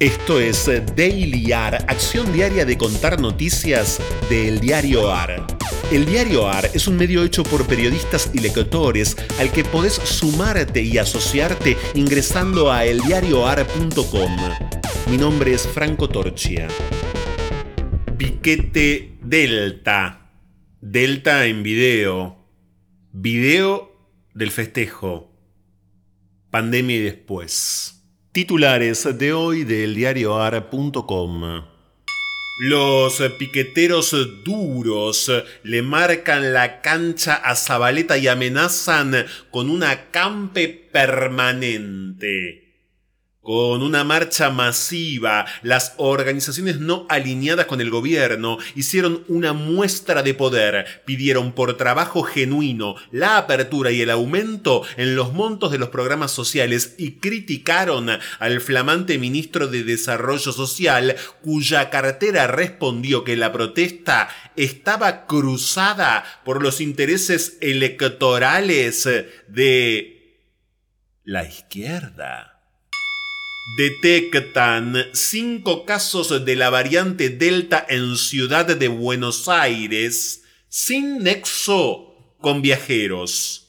Esto es Daily AR, acción diaria de contar noticias del diario AR. El diario AR es un medio hecho por periodistas y lectores al que podés sumarte y asociarte ingresando a eldiarioar.com. Mi nombre es Franco Torchia. Piquete Delta. Delta en video. Video del festejo. Pandemia y después. Titulares de hoy del diarioar.com. Los piqueteros duros le marcan la cancha a Zabaleta y amenazan con un acampe permanente. Con una marcha masiva, las organizaciones no alineadas con el gobierno hicieron una muestra de poder, pidieron por trabajo genuino la apertura y el aumento en los montos de los programas sociales y criticaron al flamante ministro de Desarrollo Social, cuya cartera respondió que la protesta estaba cruzada por los intereses electorales de la izquierda detectan cinco casos de la variante Delta en Ciudad de Buenos Aires sin nexo con viajeros.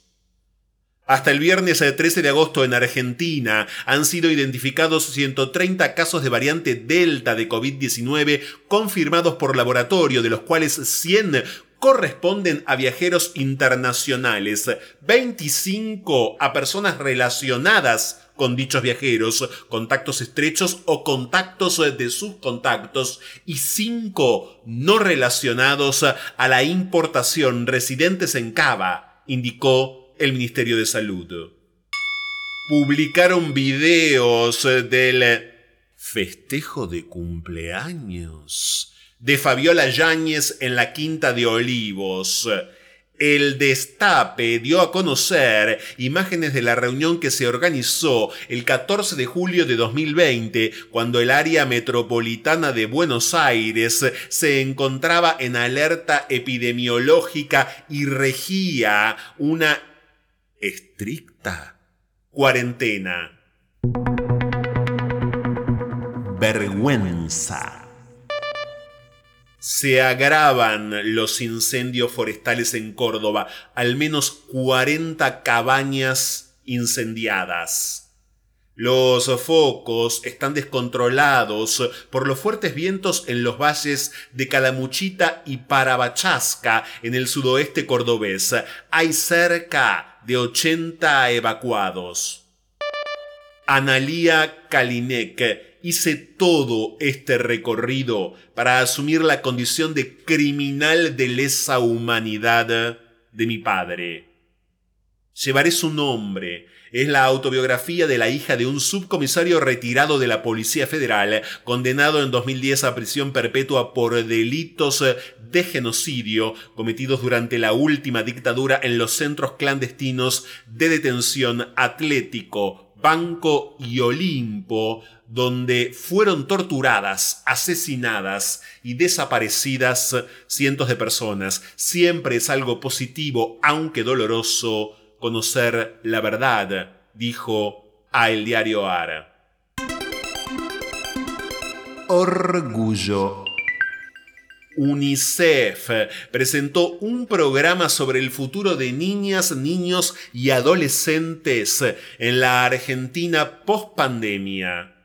Hasta el viernes 13 de agosto en Argentina han sido identificados 130 casos de variante Delta de COVID-19 confirmados por laboratorio, de los cuales 100 corresponden a viajeros internacionales, 25 a personas relacionadas con dichos viajeros, contactos estrechos o contactos de sus contactos y 5 no relacionados a la importación residentes en Cava, indicó el Ministerio de Salud. Publicaron videos del festejo de cumpleaños de Fabiola Yáñez en la Quinta de Olivos. El Destape dio a conocer imágenes de la reunión que se organizó el 14 de julio de 2020, cuando el área metropolitana de Buenos Aires se encontraba en alerta epidemiológica y regía una estricta cuarentena. Vergüenza se agravan los incendios forestales en Córdoba, al menos 40 cabañas incendiadas. Los focos están descontrolados por los fuertes vientos en los valles de Calamuchita y Parabachasca en el sudoeste cordobés. Hay cerca de 80 evacuados. Analía Kalinek hice todo este recorrido para asumir la condición de criminal de lesa humanidad de mi padre. Llevaré su nombre. Es la autobiografía de la hija de un subcomisario retirado de la Policía Federal, condenado en 2010 a prisión perpetua por delitos de genocidio cometidos durante la última dictadura en los centros clandestinos de detención Atlético, Banco y Olimpo, donde fueron torturadas, asesinadas y desaparecidas cientos de personas. Siempre es algo positivo, aunque doloroso, conocer la verdad, dijo a el diario ARA. Orgullo UNICEF presentó un programa sobre el futuro de niñas, niños y adolescentes en la Argentina post pandemia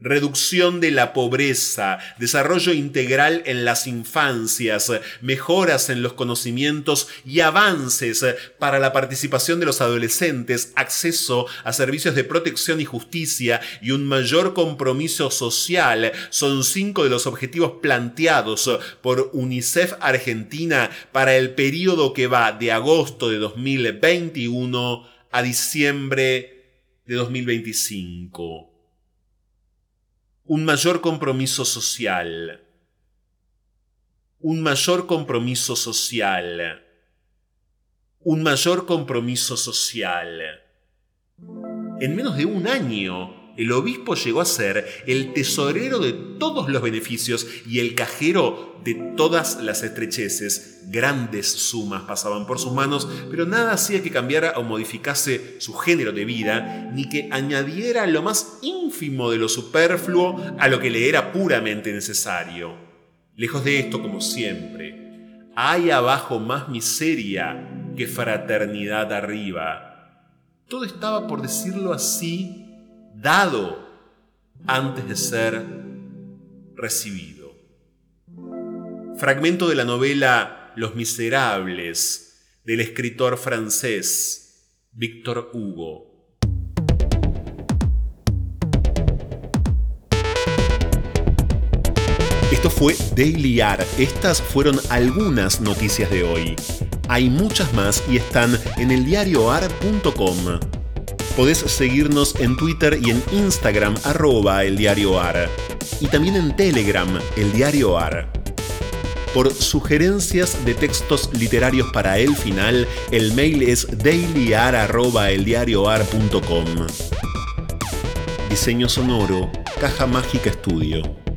reducción de la pobreza, desarrollo integral en las infancias, mejoras en los conocimientos y avances para la participación de los adolescentes, acceso a servicios de protección y justicia y un mayor compromiso social. Son cinco de los objetivos planteados por UNICEF Argentina para el periodo que va de agosto de 2021 a diciembre de 2025 un mayor compromiso social. Un mayor compromiso social. Un mayor compromiso social. En menos de un año, el obispo llegó a ser el tesorero de todos los beneficios y el cajero de todas las estrecheces. Grandes sumas pasaban por sus manos, pero nada hacía que cambiara o modificase su género de vida, ni que añadiera lo más ínfimo de lo superfluo a lo que le era puramente necesario. Lejos de esto, como siempre, hay abajo más miseria que fraternidad arriba. Todo estaba, por decirlo así, dado antes de ser recibido. Fragmento de la novela Los Miserables del escritor francés Víctor Hugo. Esto fue Daily Art. Estas fueron algunas noticias de hoy. Hay muchas más y están en eldiarioar.com. Podés seguirnos en Twitter y en Instagram arroba el diario AR. Y también en Telegram, el diario AR. Por sugerencias de textos literarios para el final, el mail es dailyar.eldiarioar.com. Diseño sonoro, Caja Mágica Estudio.